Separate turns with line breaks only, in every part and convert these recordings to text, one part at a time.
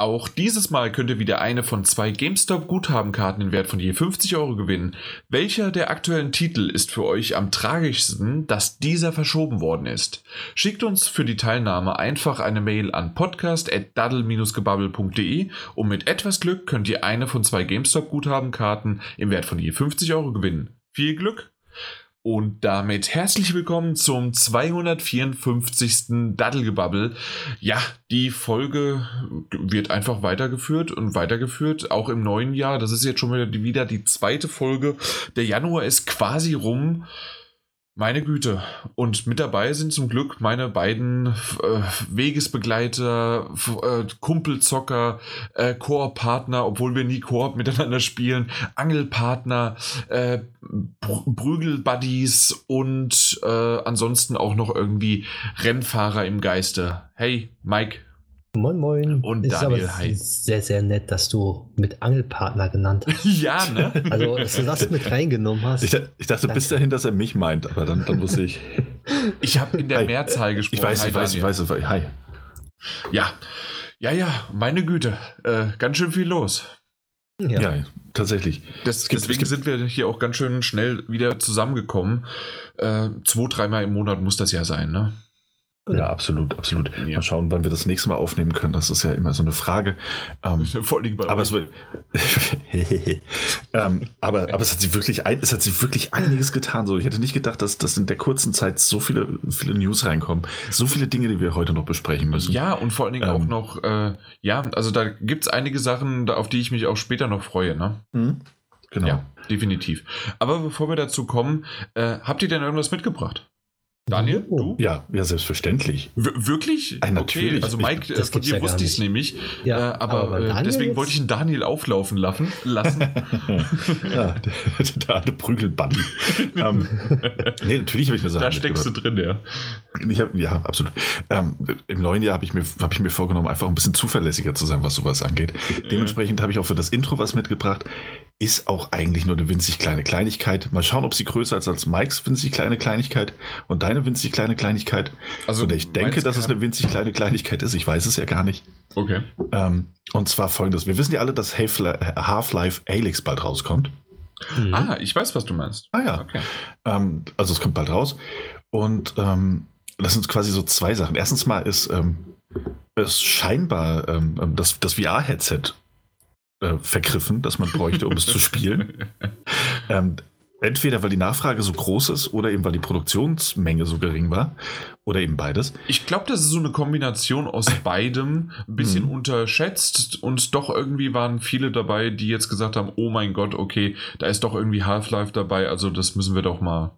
Auch dieses Mal könnt ihr wieder eine von zwei GameStop-Guthabenkarten in Wert von je 50 Euro gewinnen. Welcher der aktuellen Titel ist für euch am tragischsten, dass dieser verschoben worden ist? Schickt uns für die Teilnahme einfach eine Mail an podcast.daddle-gebabbel.de und mit etwas Glück könnt ihr eine von zwei GameStop-Guthabenkarten im Wert von je 50 Euro gewinnen. Viel Glück! Und damit herzlich willkommen zum 254. Daddelgebabbel. Ja, die Folge wird einfach weitergeführt und weitergeführt, auch im neuen Jahr. Das ist jetzt schon wieder die zweite Folge. Der Januar ist quasi rum. Meine Güte. Und mit dabei sind zum Glück meine beiden äh, Wegesbegleiter, äh, Kumpelzocker, äh, Koop-Partner, obwohl wir nie Koop miteinander spielen, Angelpartner, äh, Prügel-Buddies und äh, ansonsten auch noch irgendwie Rennfahrer im Geiste. Hey, Mike,
Moin Moin.
Und
ist
Daniel,
aber
hi.
sehr, sehr nett, dass du mit Angelpartner genannt hast.
ja, ne?
Also, dass du das mit reingenommen hast.
Ich, ich dachte bis dahin, dass er mich meint, aber dann, dann wusste ich.
Ich habe in der
Hi.
Mehrzahl gesprochen.
Ich weiß,
Hi,
ich weiß, ich weiß. Hi.
Ja, ja, ja, meine Güte. Äh, ganz schön viel los.
ja.
Ja, tatsächlich.
Das,
gibt-
deswegen
es gibt-
sind wir hier auch ganz schön schnell wieder zusammengekommen. Äh, zwei, dreimal im Monat muss das ja sein, ne?
Ja, absolut, absolut.
Ja.
Mal schauen, wann wir das nächste Mal aufnehmen können. Das ist ja immer so eine Frage. Ähm,
Vor allem bei
aber
euch.
es wird. ähm, aber, aber es hat sich wirklich ein, es hat sich wirklich einiges getan. So, ich hätte nicht gedacht, dass, dass in der kurzen Zeit so viele, viele News reinkommen. So viele Dinge, die wir heute noch besprechen müssen.
Ja, und vor allen Dingen auch
Ähm.
noch, äh, ja, also da gibt es einige Sachen, auf die ich mich auch später noch freue, ne?
Mhm. Genau.
Ja, definitiv. Aber bevor wir dazu kommen, äh, habt ihr denn irgendwas mitgebracht? Daniel, du?
Ja, ja, selbstverständlich.
W wirklich?
Äh, natürlich.
Okay, also Mike,
Das
äh, von dir
ja
wusste ich es nämlich.
Ja,
äh, aber
aber
äh, deswegen
jetzt-
wollte ich den Daniel auflaufen laufen, lassen.
ja, der, alte Prügelbuddy. ähm, nee, natürlich habe ich mir Sachen
da steckst du drin, ja.
Ich hab, ja, absolut. Ähm, Im neuen Jahr habe ich, mir- hab ich mir vorgenommen, einfach ein bisschen zuverlässiger zu sein, was sowas angeht. Dementsprechend habe ich auch für das Intro was mitgebracht. Ist auch eigentlich nur eine winzig kleine Kleinigkeit. Mal schauen, ob sie größer ist als Mikes winzig kleine Kleinigkeit und deine winzig kleine Kleinigkeit.
Also,
Oder ich denke, dass es eine winzig kleine Kleinigkeit ist. Ich weiß es ja gar nicht.
Okay.
Ähm, und zwar folgendes. Wir wissen ja alle, dass Half- Half-Life Alyx bald rauskommt.
Mhm.
Ah, ich weiß, was du meinst.
Ah ja.
Okay.
Ähm, also es kommt bald raus. Und ähm, das sind quasi so zwei Sachen. Erstens mal ist ähm, es scheinbar ähm, ähm, das, das VR-Headset äh, vergriffen, das man bräuchte, um es zu spielen. Ähm, entweder weil die Nachfrage so groß ist oder eben weil die Produktionsmenge so gering war. Oder eben beides.
Ich glaube, das ist so eine Kombination aus beidem, ein bisschen
Mhm.
unterschätzt und doch irgendwie waren viele dabei, die jetzt gesagt haben, oh mein Gott, okay, da ist doch irgendwie Half-Life dabei, also das müssen wir doch mal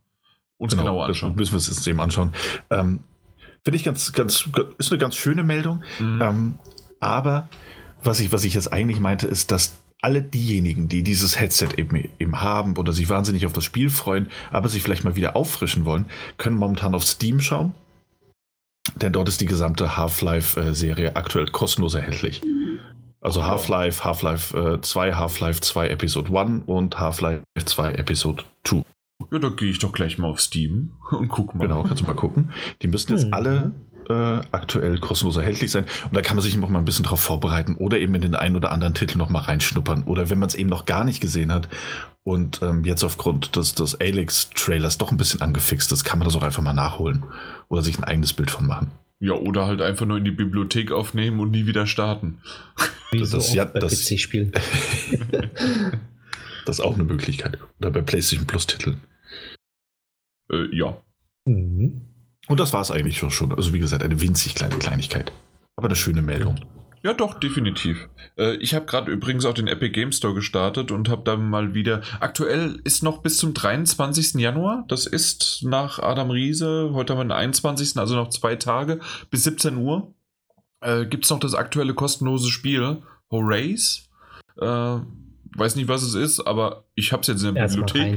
uns genauer
das
anschauen.
müssen wir uns jetzt eben anschauen. Ähm, Finde ich ganz, ganz, ist eine ganz schöne Meldung.
Mhm.
Ähm, aber was ich, was ich jetzt eigentlich meinte, ist, dass alle diejenigen, die dieses Headset eben, eben haben oder sich wahnsinnig auf das Spiel freuen, aber sich vielleicht mal wieder auffrischen wollen, können momentan auf Steam schauen. Denn dort ist die gesamte Half-Life-Serie aktuell kostenlos erhältlich. Also. Half-Life, Half-Life äh, 2, Half-Life 2 Episode 1 und Half-Life 2 Episode 2.
Ja, da gehe ich doch gleich mal auf Steam und guck mal.
Genau, kannst du mal gucken. Die müssten jetzt
Mhm.
alle äh, aktuell kostenlos erhältlich sein. Und da kann man sich noch mal ein bisschen drauf vorbereiten oder eben in den einen oder anderen Titel noch mal reinschnuppern. Oder wenn man es eben noch gar nicht gesehen hat und ähm, jetzt aufgrund des, des Alex-Trailers doch ein bisschen angefixt ist, kann man das auch einfach mal nachholen oder sich ein eigenes Bild von machen.
Ja, oder halt einfach nur in die Bibliothek aufnehmen und nie wieder starten.
Wie
das-
so oft
ja,
bei
das-
PC-Spielen.
Das ist auch eine Möglichkeit. Oder bei PlayStation Plus-Titeln.
Äh, ja.
Mhm.
Und das war es eigentlich schon- schon. Also wie gesagt, eine winzig kleine Kleinigkeit. Aber eine schöne Meldung.
Ja, doch, definitiv. Äh, ich habe gerade übrigens auch den Epic Game Store gestartet und habe da mal wieder. Aktuell ist noch bis zum 23. Januar. Das ist nach Adam Riese. Heute haben wir den 21. Also noch zwei Tage bis 17 Uhr. Äh, Gibt es noch das aktuelle kostenlose Spiel Horace? Äh, weiß nicht, was es ist, aber ich habe es jetzt in der
Erstmal
Bibliothek.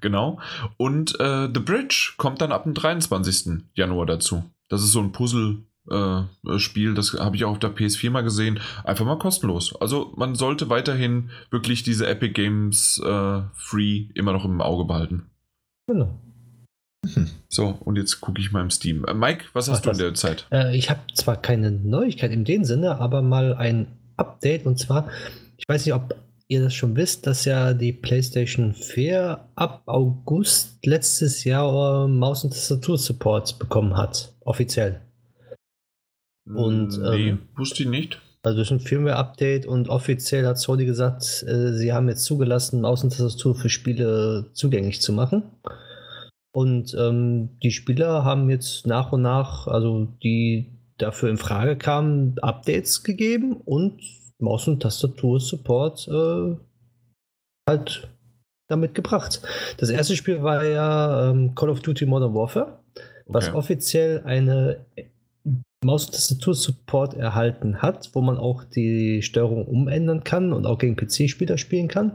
Genau. Und äh, The Bridge kommt dann ab dem 23. Januar dazu. Das ist so ein Puzzle-Spiel, das habe ich auch auf der PS4 mal gesehen. Einfach mal kostenlos. Also man sollte weiterhin wirklich diese Epic Games äh, Free immer noch im Auge behalten.
Genau.
Hm. So, und jetzt gucke ich mal im Steam. Äh, Mike, was hast
Ach,
du in der Zeit?
Äh, ich habe zwar keine Neuigkeit in dem Sinne, aber mal ein Update und zwar, ich weiß nicht, ob ihr das schon wisst, dass ja die PlayStation 4 ab August letztes Jahr äh, Maus- und Tastatur-Support bekommen hat, offiziell. und,
nee,
ähm,
wusste ich nicht.
Also durch ein Firmware-Update und offiziell hat Sony gesagt, äh, sie haben jetzt zugelassen, Maus und Tastatur für Spiele zugänglich zu machen. Und ähm, die Spieler haben jetzt nach und nach, also die dafür in Frage kamen, Updates gegeben und Maus- und Tastatur-Support äh, halt damit gebracht. Das erste Spiel war ja ähm, Call of Duty Modern Warfare, was
Okay.
offiziell eine Maus- und Tastatur-Support erhalten hat, wo man auch die Steuerung umändern kann und auch gegen PC-Spieler spielen kann.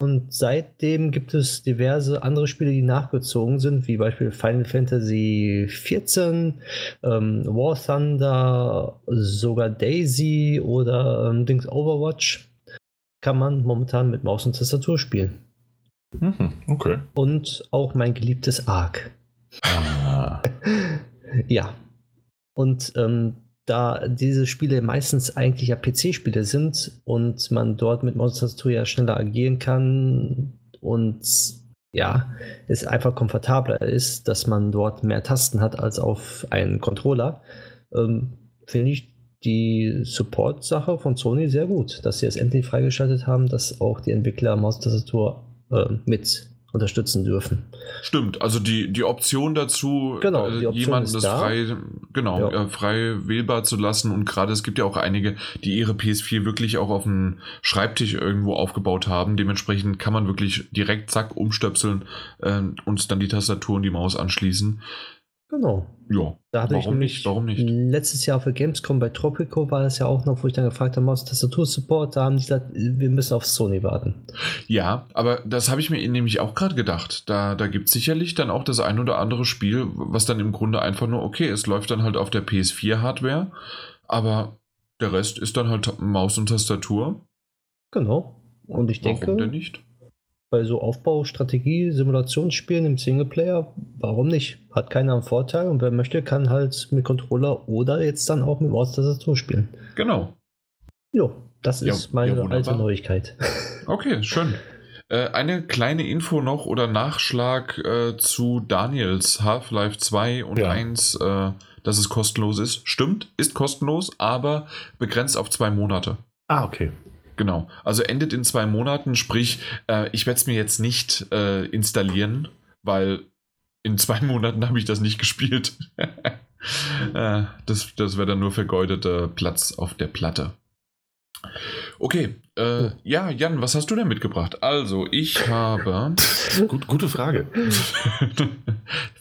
Und seitdem gibt es diverse andere Spiele, die nachgezogen sind, wie beispielsweise Final Fantasy XIV, ähm, War Thunder, sogar Daisy oder ähm, Dings Overwatch. Kann man momentan mit Maus und Tastatur spielen.
Mhm, okay.
Und auch mein geliebtes Ark.
Ah,
Ja. Und ähm, da diese Spiele meistens eigentlich ja PC-Spiele sind und man dort mit Maus und Tastatur ja schneller agieren kann und ja, es einfach komfortabler ist, dass man dort mehr Tasten hat als auf einen Controller, ähm, finde ich die Support-Sache von Sony sehr gut, dass sie es endlich freigeschaltet haben, dass auch die Entwickler Maus und Tastatur äh, mit unterstützen dürfen.
Stimmt, also die, die Option dazu,
Genau,
äh,
die Option
jemanden das
da.
frei, genau,
Ja.
äh, frei wählbar zu lassen und gerade es gibt ja auch einige, die ihre PS4 wirklich auch auf dem Schreibtisch irgendwo aufgebaut haben. Dementsprechend kann man wirklich direkt zack umstöpseln äh, und dann die Tastatur und die Maus anschließen.
Genau.
Ja,
Da hatte ich
warum
nämlich
nicht? Warum nicht?
Letztes Jahr für Gamescom bei Tropico war es ja auch noch, wo ich dann gefragt habe, Maus Tastatur-Support, da haben die gesagt, wir müssen auf Sony warten.
Ja, aber das habe ich mir nämlich auch gerade gedacht. Da, da gibt es sicherlich dann auch das ein oder andere Spiel, was dann im Grunde einfach nur, okay, es läuft dann halt auf der PS4-Hardware, aber der Rest ist dann halt Maus und Tastatur.
Genau. Und ich denke,
Warum denn nicht?
Bei so Aufbau, Strategie, Simulationsspielen im Singleplayer, warum nicht? Hat keiner einen Vorteil und wer möchte, kann halt mit Controller oder jetzt dann auch mit Maus Tastatur spielen.
Genau.
Jo, das
Ja,
ist meine
ja,
alte Neuigkeit.
Okay, schön. Äh, eine kleine Info noch oder Nachschlag äh, zu Daniels Half-Life 2 und
Ja.
1, äh, dass es kostenlos ist. Stimmt, ist kostenlos, aber begrenzt auf zwei Monate.
Ah, okay.
Genau. Also endet in zwei Monaten, sprich, äh, ich werde es mir jetzt nicht äh, installieren, weil in zwei Monaten habe ich das nicht gespielt. äh, das das wäre dann nur vergeudeter Platz auf der Platte. Okay, äh, ja, Jan, was hast du denn mitgebracht? Also, ich habe.
Gut, gute Frage.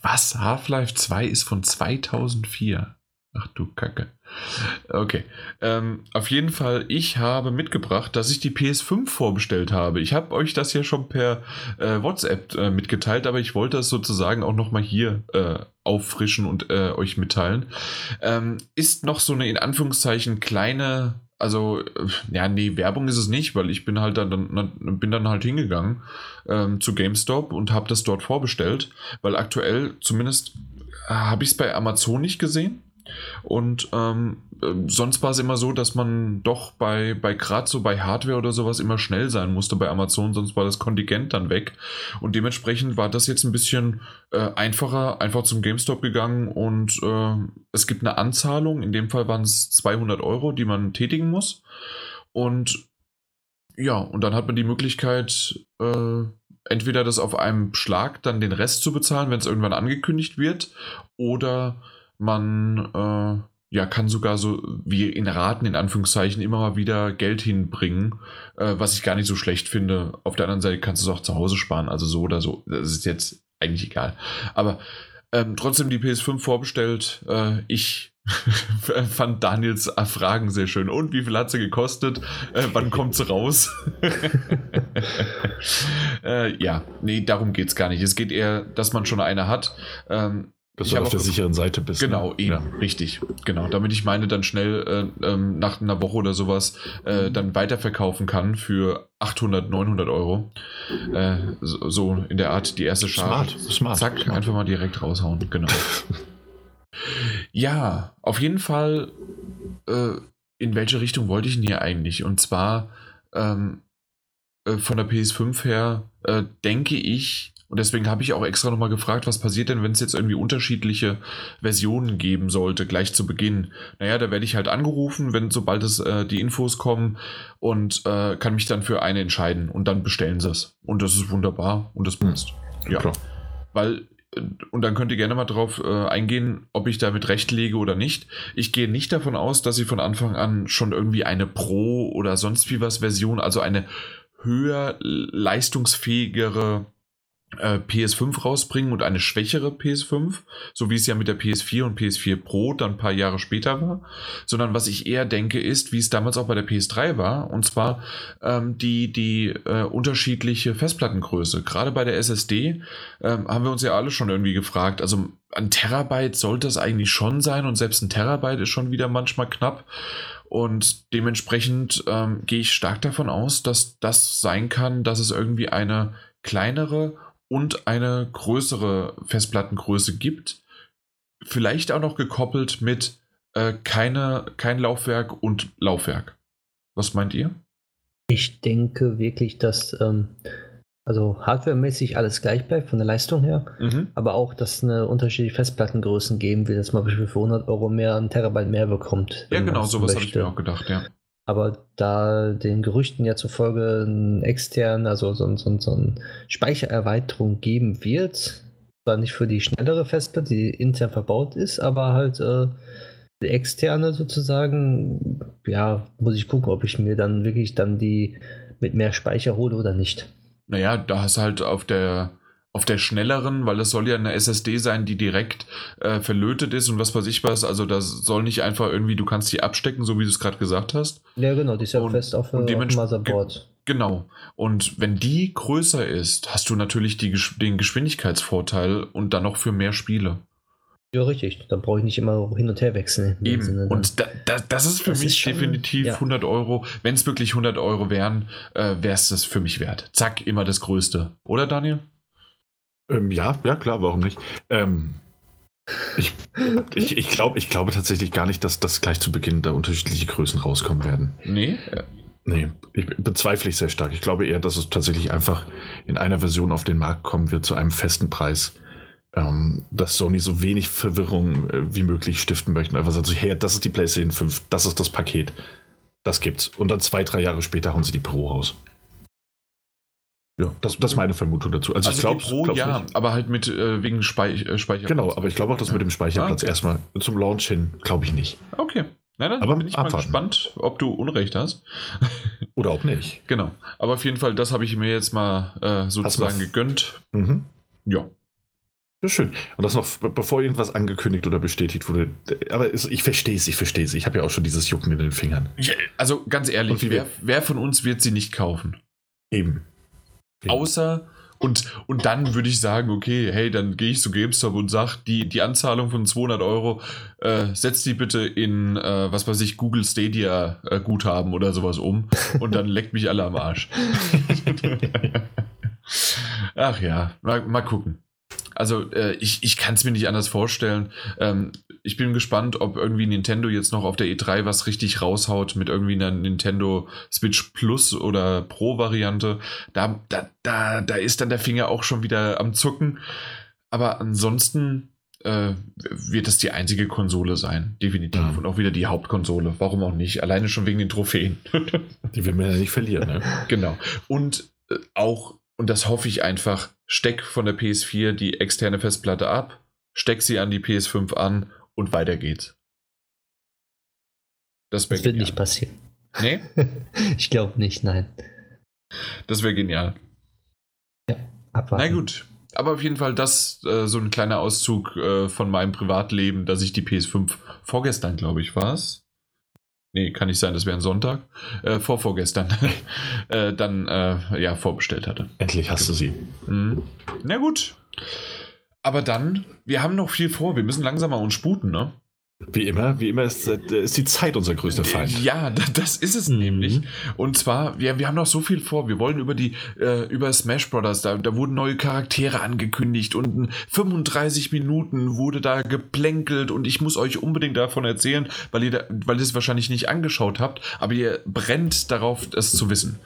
was? Half-Life 2 ist von 2004. Ach du Kacke. Okay. Ähm, auf jeden Fall, ich habe mitgebracht, dass ich die PS5 vorbestellt habe. Ich habe euch das ja schon per äh, WhatsApp äh, mitgeteilt, aber ich wollte das sozusagen auch nochmal hier äh, auffrischen und äh, euch mitteilen. Ähm, ist noch so eine in Anführungszeichen kleine, also äh, ja, nee, Werbung ist es nicht, weil ich bin halt dann, bin dann halt hingegangen ähm, zu GameStop und habe das dort vorbestellt, weil aktuell zumindest äh, habe ich es bei Amazon nicht gesehen. Und ähm, äh, sonst war es immer so, dass man doch bei, bei gerade so bei Hardware oder sowas immer schnell sein musste bei Amazon, sonst war das Kontingent dann weg. Und dementsprechend war das jetzt ein bisschen äh, einfacher, einfach zum GameStop gegangen und äh, es gibt eine Anzahlung, in dem Fall waren es 200 Euro, die man tätigen muss. Und ja, und dann hat man die Möglichkeit, äh, entweder das auf einem Schlag dann den Rest zu bezahlen, wenn es irgendwann angekündigt wird, oder man äh, ja, kann sogar so wie in Raten in Anführungszeichen immer mal wieder Geld hinbringen, äh, was ich gar nicht so schlecht finde. Auf der anderen Seite kannst du es auch zu Hause sparen, also so oder so. Das ist jetzt eigentlich egal. Aber ähm, trotzdem die PS5 vorbestellt. Äh, ich fand Daniels Fragen sehr schön. Und wie viel hat sie gekostet? Äh, wann kommt sie raus? äh, ja, nee, darum geht es gar nicht. Es geht eher, dass man schon eine hat. Ähm,
Dass ich du auf der sicheren Seite bist.
Ne? Genau, ne? eben, ja. richtig. Genau, damit ich meine dann schnell äh, ähm, nach einer Woche oder sowas äh, dann weiterverkaufen kann für 800, 900 Euro. Äh, so, so, in der Art die erste Charge.
Smart, smart.
Zack,
smart.
einfach mal direkt raushauen. Genau. ja, auf jeden Fall, äh, in welche Richtung wollte ich denn hier eigentlich? Und zwar ähm, äh, von der PS5 her äh, denke ich, und deswegen habe ich auch extra nochmal gefragt, was passiert denn, wenn es jetzt irgendwie unterschiedliche Versionen geben sollte, gleich zu Beginn. Naja, da werde ich halt angerufen, wenn sobald es äh, die Infos kommen und äh, kann mich dann für eine entscheiden und dann bestellen sie es. Und das ist wunderbar und das passt. Mhm. Ja. Klar. Weil äh, und dann könnt ihr gerne mal drauf äh, eingehen, ob ich damit recht lege oder nicht. Ich gehe nicht davon aus, dass sie von Anfang an schon irgendwie eine Pro oder sonst wie was Version, also eine höher leistungsfähigere äh, PS5 rausbringen und eine schwächere PS5, so wie es ja mit der PS4 und PS4 Pro dann ein paar Jahre später war, sondern was ich eher denke ist, wie es damals auch bei der PS3 war, und zwar ähm, die, die äh, unterschiedliche Festplattengröße. Gerade bei der SSD ähm, haben wir uns ja alle schon irgendwie gefragt, also ein Terabyte sollte es eigentlich schon sein und selbst ein Terabyte ist schon wieder manchmal knapp. Und dementsprechend ähm, gehe ich stark davon aus, dass das sein kann, dass es irgendwie eine kleinere und eine größere Festplattengröße gibt. Vielleicht auch noch gekoppelt mit äh, keine, kein Laufwerk und Laufwerk. Was meint ihr?
Ich denke wirklich, dass ähm, also hardwaremäßig alles gleich bleibt von der Leistung her, mhm. aber auch, dass es eine unterschiedliche Festplattengrößen geben wird, dass man für 100 Euro mehr ein Terabyte mehr bekommt.
Ja, genau, sowas habe ich mir auch gedacht, ja.
Aber da den Gerüchten ja zufolge ein extern, also so, so, so eine Speichererweiterung geben wird, zwar nicht für die schnellere Festplatte, die intern verbaut ist, aber halt äh, die externe sozusagen, ja, muss ich gucken, ob ich mir dann wirklich dann die mit mehr Speicher hole oder nicht.
Naja, da hast du halt auf der auf der schnelleren, weil das soll ja eine SSD sein, die direkt äh, verlötet ist und was weiß ich was. Also das soll nicht einfach irgendwie, du kannst die abstecken, so wie du es gerade gesagt hast.
Ja, genau, die ist ja und, fest auf, und auf dem Motherboard.
Genau. Und wenn die größer ist, hast du natürlich die, den Geschwindigkeitsvorteil und dann noch für mehr Spiele.
Ja, richtig. Dann brauche ich nicht immer hin und her wechseln.
Eben. Sinne, und da, da, das ist für das mich ist schon, definitiv ja. 100 Euro. Wenn es wirklich 100 Euro wären, äh, wäre es das für mich wert. Zack, immer das Größte. Oder, Daniel?
Ähm, ja, ja, klar, warum nicht? Ähm, ich, ich, ich, glaub, ich glaube tatsächlich gar nicht, dass das gleich zu Beginn da unterschiedliche Größen rauskommen werden.
Nee?
Nee, ich bezweifle ich sehr stark. Ich glaube eher, dass es tatsächlich einfach in einer Version auf den Markt kommen wird zu einem festen Preis. Ähm, dass Sony so wenig Verwirrung äh, wie möglich stiften möchte. Einfach sagt so, hey, das ist die PlayStation 5, das ist das Paket. Das gibt's. Und dann zwei, drei Jahre später hauen sie die Pro raus. Ja, das, das ist meine Vermutung dazu.
Also, also ich glaube, Pro, glaub ja, nicht. aber halt mit äh, wegen Speich äh, Speicherplatz.
Genau, aber ich glaube auch, dass mit dem Speicherplatz ah, okay. erstmal zum Launch hin, glaube ich nicht.
Okay. Nein, dann aber bin ich abwarten. mal gespannt, ob du Unrecht hast.
Oder auch nicht.
Genau. Aber auf jeden Fall, das habe ich mir jetzt mal äh, sozusagen gegönnt. Mhm. Ja.
Ja, schön. Und das noch bevor irgendwas angekündigt oder bestätigt wurde. Aber ich verstehe es, ich verstehe es. Ich habe ja auch schon dieses Jucken in den Fingern.
Also ganz ehrlich, wer, wer, von uns wird sie nicht kaufen?
Eben.
Außer, und, und dann würde ich sagen, okay, hey, dann gehe ich zu GameStop und sage, die, die Anzahlung von 200 Euro, äh, setzt die bitte in, äh, was weiß ich, Google Stadia äh, Guthaben oder sowas um und dann leckt mich alle am Arsch. Ach ja, mal, mal gucken. Also äh, ich, ich kann es mir nicht anders vorstellen. Ähm, ich bin gespannt, ob irgendwie Nintendo jetzt noch auf der E3 was richtig raushaut mit irgendwie einer Nintendo Switch Plus oder Pro-Variante. Da, da, da, da ist dann der Finger auch schon wieder am Zucken. Aber ansonsten äh, wird es die einzige Konsole sein, definitiv. Ja. Und auch wieder die Hauptkonsole. Warum auch nicht? Alleine schon wegen den Trophäen.
die will man ja nicht verlieren, ne?
Genau. Und äh, auch und das hoffe ich einfach, steck von der PS4 die externe Festplatte ab, steck sie an die PS5 an und weiter geht's.
Das, das wird nicht passieren.
Nee?
ich glaube nicht, nein.
Das wäre genial.
Ja, abwarten.
Na gut. Aber auf jeden Fall das äh, so ein kleiner Auszug äh, von meinem Privatleben, dass ich die PS5 vorgestern, glaube ich, war es. Nee, kann nicht sein, das wäre ein Sonntag. Äh, vor vorgestern. äh, dann äh, ja vorbestellt hatte.
Endlich hast du sie.
Mhm. Na gut. Aber dann, wir haben noch viel vor. Wir müssen langsam mal uns sputen, ne?
Wie immer, wie immer ist, äh, ist die Zeit unser größter Feind.
Ja, da- das ist es
Mhm.
nämlich. Und zwar, wir, wir haben noch so viel vor. Wir wollen über die, äh, über Smash Brothers, da, da wurden neue Charaktere angekündigt und in 35 Minuten wurde da geplänkelt und ich muss euch unbedingt davon erzählen, weil ihr, da, weil ihr es wahrscheinlich nicht angeschaut habt, aber ihr brennt darauf, es zu wissen.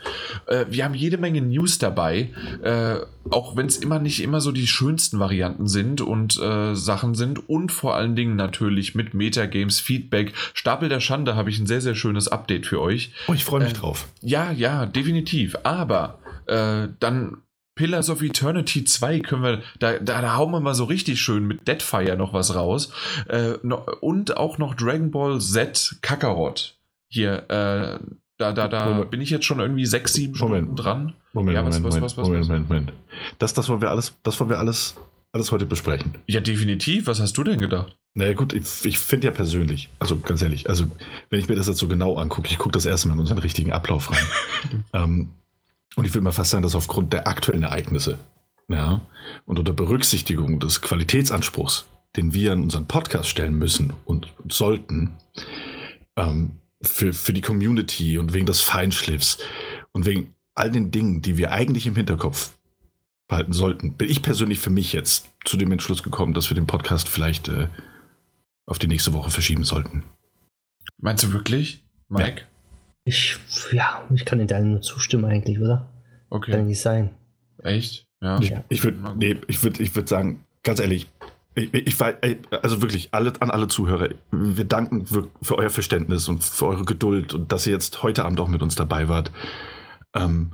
Äh, wir haben jede Menge News dabei, äh, auch wenn es immer nicht immer so die schönsten Varianten sind und äh, Sachen sind und vor allen Dingen natürlich mit Metagames Feedback. Stapel der Schande habe ich ein sehr, sehr schönes Update für euch.
Oh, ich freue mich
Äh,
drauf.
Ja, ja, definitiv. Aber äh, dann Pillars of Eternity 2 können wir, da, da, da hauen wir mal so richtig schön mit Deadfire noch was raus. Äh, no, und auch noch Dragon Ball Z Kakarot. Hier, äh, da, da, da
Moment.
bin ich jetzt schon irgendwie sechs, sieben
Moment.
Stunden dran.
Moment,
ja, was-
Moment,
was-
Moment,
was-
Moment? Moment, Moment. Das, das wollen wir alles, das wollen wir alles, alles heute besprechen.
Ja, definitiv. Was hast du denn gedacht?
Naja gut, ich, ich finde ja persönlich, also ganz ehrlich, also wenn ich mir das jetzt so genau angucke, ich gucke das erste Mal in unseren richtigen Ablauf rein. ähm, und ich würde mal fast sagen, dass aufgrund der aktuellen Ereignisse ja, und unter Berücksichtigung des Qualitätsanspruchs, den wir an unseren Podcast stellen müssen und sollten, ähm, für, für die Community und wegen des Feinschliffs und wegen all den Dingen, die wir eigentlich im Hinterkopf behalten sollten, bin ich persönlich für mich jetzt zu dem Entschluss gekommen, dass wir den Podcast vielleicht äh, auf die nächste Woche verschieben sollten.
Meinst du wirklich? Mike?
Ich, ja, ich kann in deinem nur zustimmen eigentlich, oder? Kann
Okay.
nicht sein.
Echt? Ja.
Ich,
Ja.
ich würde nee, ich würd, ich würd sagen, ganz ehrlich, ich, ich, also wirklich alle, an alle Zuhörer, wir danken wir- für euer Verständnis und für eure Geduld und dass ihr jetzt heute Abend auch mit uns dabei wart. Ähm,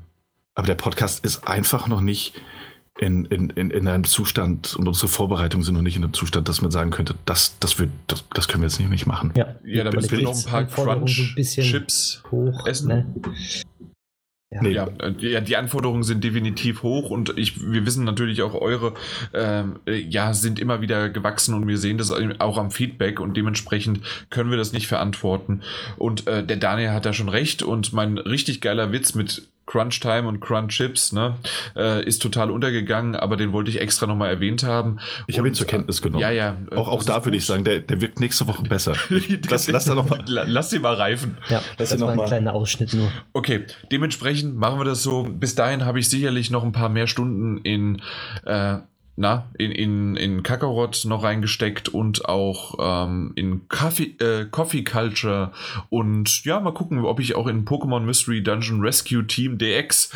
aber der Podcast ist einfach noch nicht in, in, in, in einem Zustand und unsere Vorbereitungen sind noch nicht in einem Zustand, dass man sagen könnte, das, das, wird, das, das können wir jetzt nicht, nicht machen.
Ja,
Ja, da
Bin-
müssen wir noch ein paar Crunch-Chips
hoch.
Essen?
Ne? Ja.
Nee.
Ja, äh, die, ja, die Anforderungen sind definitiv hoch und ich, wir wissen natürlich auch, eure ähm, äh, ja, sind immer wieder gewachsen und wir sehen das auch am Feedback und dementsprechend können wir das nicht verantworten. Und äh, der Daniel hat da schon recht und mein richtig geiler Witz mit Crunch Time und Crunch Chips ne, äh, ist total untergegangen, aber den wollte ich extra nochmal erwähnt haben.
Ich habe ihn zur Kenntnis genommen.
Ja, ja. äh,
Auch, auch da würde ich sagen, der, der wird nächste Woche besser. Lass, lass da noch mal.
La- Lass sie mal reifen.
Ja,
Lass
das war
noch
ein kleiner Ausschnitt nur.
Okay, dementsprechend machen wir das so. Bis dahin habe ich sicherlich noch ein paar mehr Stunden in, äh, na, in, in, in Kakarot noch reingesteckt und auch ähm, in Coffee, äh, Coffee Culture. Und ja, mal gucken, ob ich auch in Pokémon Mystery Dungeon Rescue Team DX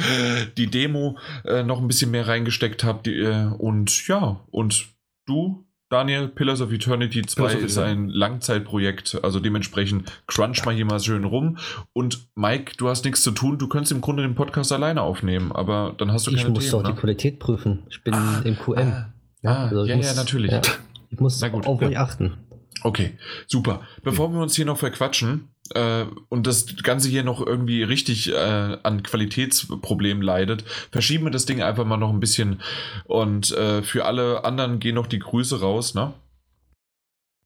die Demo äh, noch ein bisschen mehr reingesteckt habe. Äh, und ja, und du, Daniel, Pillars of Eternity 2
Pillars of
ist ein Langzeitprojekt, also dementsprechend crunch mal hier mal schön rum. Und Mike, du hast nichts zu tun, du könntest im Grunde den Podcast alleine aufnehmen, aber dann hast du
Ich
keine
muss
Themen,
doch die
ne?
Qualität prüfen. Ich bin
Ah,
im QM.
Ah, ah,
also ich
ja, ja,
muss-
natürlich.
ja. Ich muss
gut,
auf
ja.
euch achten.
Okay, super. Bevor wir uns hier noch verquatschen äh, und das Ganze hier noch irgendwie richtig äh, an Qualitätsproblemen leidet, verschieben wir das Ding einfach mal noch ein bisschen. Und äh, für alle anderen gehen noch die Grüße raus, ne?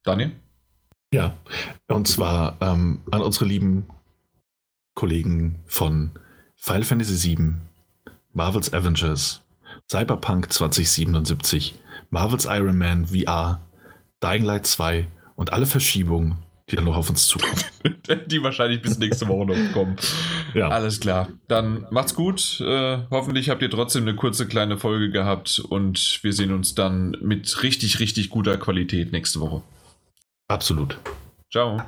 Daniel?
Ja, und zwar ähm, an unsere lieben Kollegen von Final Fantasy VII, Marvel's Avengers, Cyberpunk 2077, Marvel's Iron Man VR, Dying Light 2 und alle Verschiebungen, die dann noch auf uns zukommen.
die wahrscheinlich bis nächste Woche noch kommen.
Ja,
Alles klar. Dann macht's gut. Äh, hoffentlich habt ihr trotzdem eine kurze kleine Folge gehabt und wir sehen uns dann mit richtig, richtig guter Qualität nächste Woche.
absolut.
Ciao.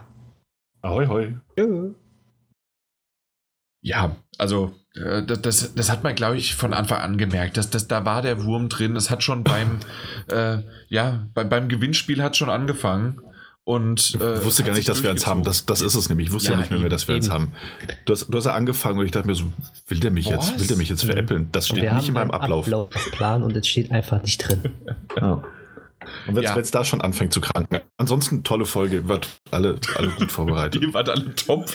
Ahoi, hoi.
Ja, also äh, das, das, das hat man, glaube ich, von Anfang an gemerkt. Dass, dass, da war der Wurm drin. Es hat schon beim, äh, ja, beim, beim Gewinnspiel hat schon angefangen. Und,
Ich
äh,
wusste
hat
gar nicht, dass wir eins haben. Das, das ist es nämlich. Ich wusste ja,
Ja,
nicht mehr,
eben,
dass wir eins haben. Du hast, du hast ja angefangen und ich dachte mir so, will der mich jetzt,
Was?
will der mich jetzt veräppeln? Das steht
Wir
nicht in meinem
einen
Ablauf.
Ablaufplan und es steht einfach nicht drin.
Ja. Und wenn es
Ja.
da schon anfängt zu kranken. Ansonsten tolle Folge, wird alle, alle gut vorbereitet.
Die waren alle top.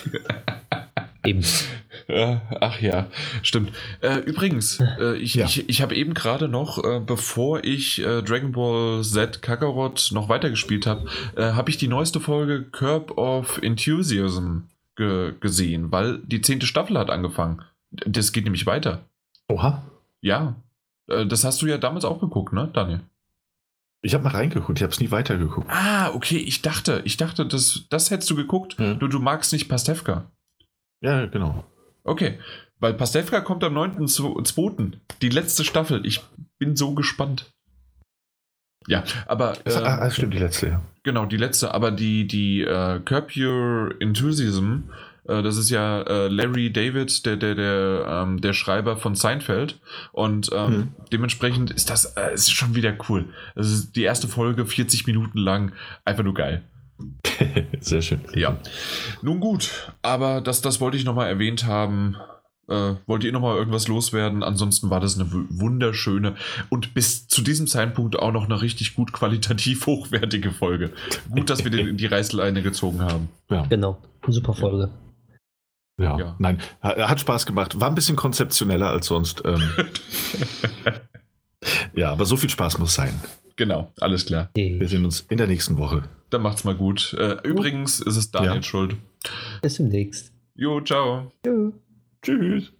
Eben.
Ja, ach ja, stimmt. Äh, übrigens, äh, ich,
Ja.
ich, ich habe eben gerade noch, äh, bevor ich äh, Dragon Ball Z Kakarot noch weitergespielt habe, äh, habe ich die neueste Folge Curb of Enthusiasm ge gesehen, weil die zehnte Staffel hat angefangen. Das geht nämlich weiter.
Oha.
Ja, äh, das hast du ja damals auch geguckt, ne, Daniel?
Ich habe mal reingeguckt, ich habe es nie weitergeguckt.
Ah, okay, ich dachte, ich dachte, das, das hättest du geguckt.
Hm.
Du, du magst nicht Pastewka.
Ja, genau.
Okay, weil Pastewka kommt am 9.2. Die letzte Staffel. Ich bin so gespannt. Ja, aber äh,
ah, das stimmt, die letzte, ja.
genau, die letzte, aber die, die äh, Curb Your Enthusiasm, äh, das ist ja äh, Larry David, der, der, der, ähm, der Schreiber von Seinfeld. Und ähm,
Mhm.
dementsprechend ist das äh, ist schon wieder cool. Das ist die erste Folge, 40 Minuten lang, einfach nur geil.
Sehr schön.
Ja. Nun gut, aber das, das wollte ich nochmal erwähnt haben. Äh, wollt ihr nochmal irgendwas loswerden? Ansonsten war das eine wu- wunderschöne und bis zu diesem Zeitpunkt auch noch eine richtig gut qualitativ hochwertige Folge. Gut, dass wir den in die Reißleine gezogen haben.
Ja.
Genau. Super Folge.
Ja.
Ja.
Nein, ha- hat Spaß gemacht. War ein bisschen konzeptioneller als sonst. Ähm, ja, aber so viel Spaß muss sein.
Genau, alles klar.
Wir sehen uns in der nächsten Woche.
Dann macht's mal gut. Äh, übrigens ist es Daniel
Ja.
schuld.
Bis demnächst.
Jo, ciao.
Tschüss.
Tschüss.